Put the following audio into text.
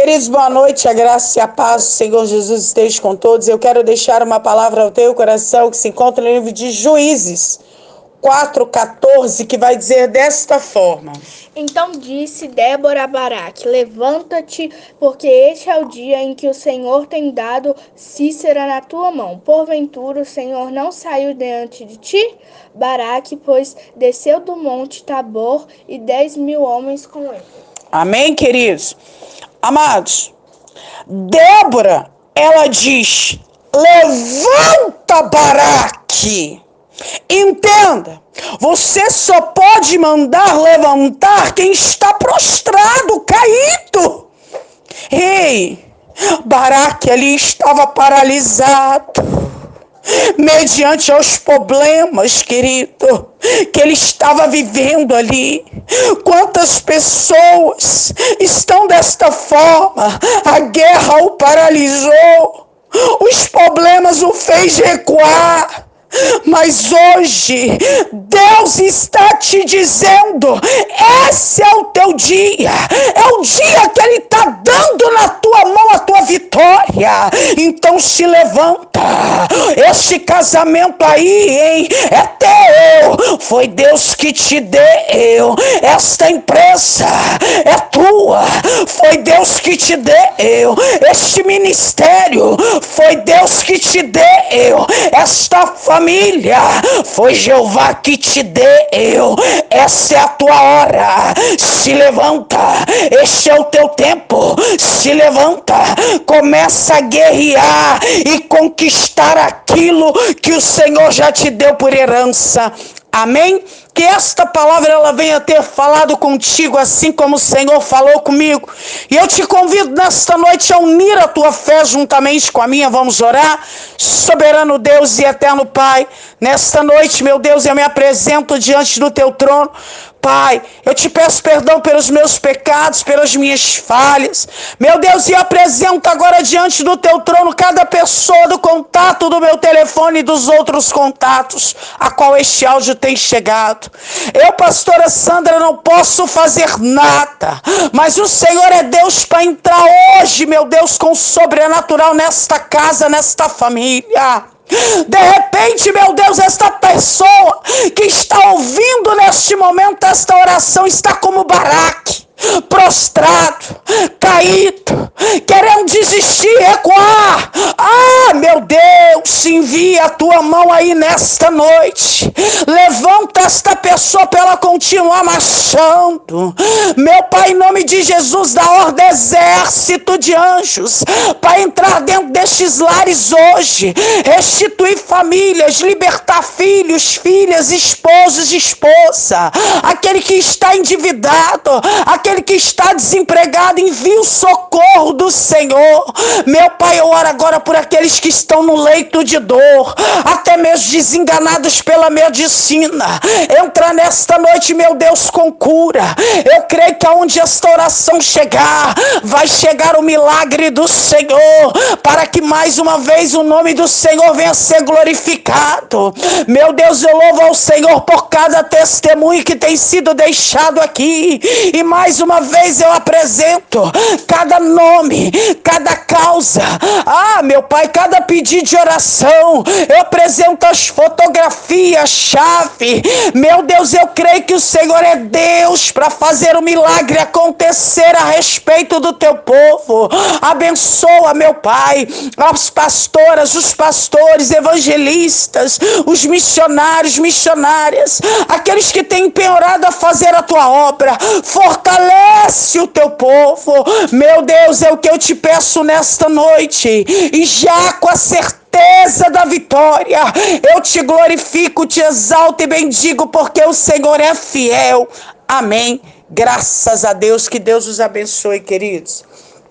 Queridos, boa noite, a graça e a paz do Senhor Jesus esteja com todos. Eu quero deixar uma palavra ao teu coração que se encontra no livro de Juízes 4,14, que vai dizer desta forma. Então disse Débora Baraque: Levanta-te, porque este é o dia em que o Senhor tem dado Cícera na tua mão. Porventura o Senhor não saiu diante de ti? Baraque, pois, desceu do monte Tabor e dez mil homens com ele. Amém, queridos? Amados, Débora, ela diz: Levanta, Baraque. Entenda, você só pode mandar levantar quem está prostrado, caído. Ei, Baraque ali estava paralisado mediante aos problemas, querido, que ele estava vivendo ali. Quantas pessoas estão desta forma? A guerra o paralisou, os problemas o fez recuar. Mas hoje Deus está te dizendo: esse é o teu dia, é o dia que Ele está dando na tua vitória. Então se levanta, este casamento aí, hein, é teu, foi Deus que te deu. Esta empresa é tua, foi Deus que te deu. Este ministério foi Deus que te deu. Esta família. Foi Jeová que te deu. Essa é a tua hora. Se levanta. Este é o teu tempo. Se levanta. Começa a guerrear e conquistar aquilo que o Senhor já te deu por herança. Amém? Que esta palavra ela venha ter falado contigo assim como o Senhor falou comigo. E eu te convido nesta noite a unir a tua fé juntamente com a minha. Vamos orar. Soberano Deus e eterno Pai, nesta noite, meu Deus, eu me apresento diante do teu trono Pai, eu te peço perdão pelos meus pecados, pelas minhas falhas. Meu Deus, e apresento agora diante do teu trono cada pessoa do contato do meu telefone e dos outros contatos a qual este áudio tem chegado. Eu, pastora Sandra, não posso fazer nada, mas o Senhor é Deus para entrar hoje, meu Deus, com o sobrenatural nesta casa, nesta família. De repente, meu Deus, esta pessoa que está ouvindo neste momento esta oração está como Baraque prostrado, caído, querendo desistir, recuar. Ah, meu Deus, envia a tua mão aí nesta noite. Levanta esta pessoa para ela continuar marchando. Meu Pai, em nome de Jesus, dá ordem exército de anjos para entrar dentro destes lares hoje, restituir famílias, libertar filhos, filhas, esposos, esposa, aquele que está endividado, aquele que está desempregado, envia o socorro do Senhor. Meu Pai, eu oro agora por aqueles que estão no leito de dor, até mesmo desenganados pela medicina. Entra nesta noite, meu Deus, com cura. Eu creio que aonde esta oração chegar, vai chegar o milagre do Senhor, para que mais uma vez o nome do Senhor venha ser glorificado. Meu Deus, eu louvo ao Senhor por cada testemunho que tem sido deixado aqui. E mais uma vez eu apresento cada nome, cada causa. Ah, meu Pai, cada pedido de oração. Eu apresento as fotografias, chave. Meu Deus, eu creio que o Senhor é Deus para fazer o milagre acontecer a respeito do teu povo. Abençoa, meu Pai, as pastoras, os pastores, evangelistas, os missionários, missionárias, aqueles que têm empenhado a fazer a tua obra. Fortalece o teu povo. Meu Deus, é o que eu te peço nesta noite. E já com a certeza da vitória, eu te glorifico, te exalto e bendigo, porque o Senhor é fiel. Amém. Graças a Deus, que Deus os abençoe, queridos.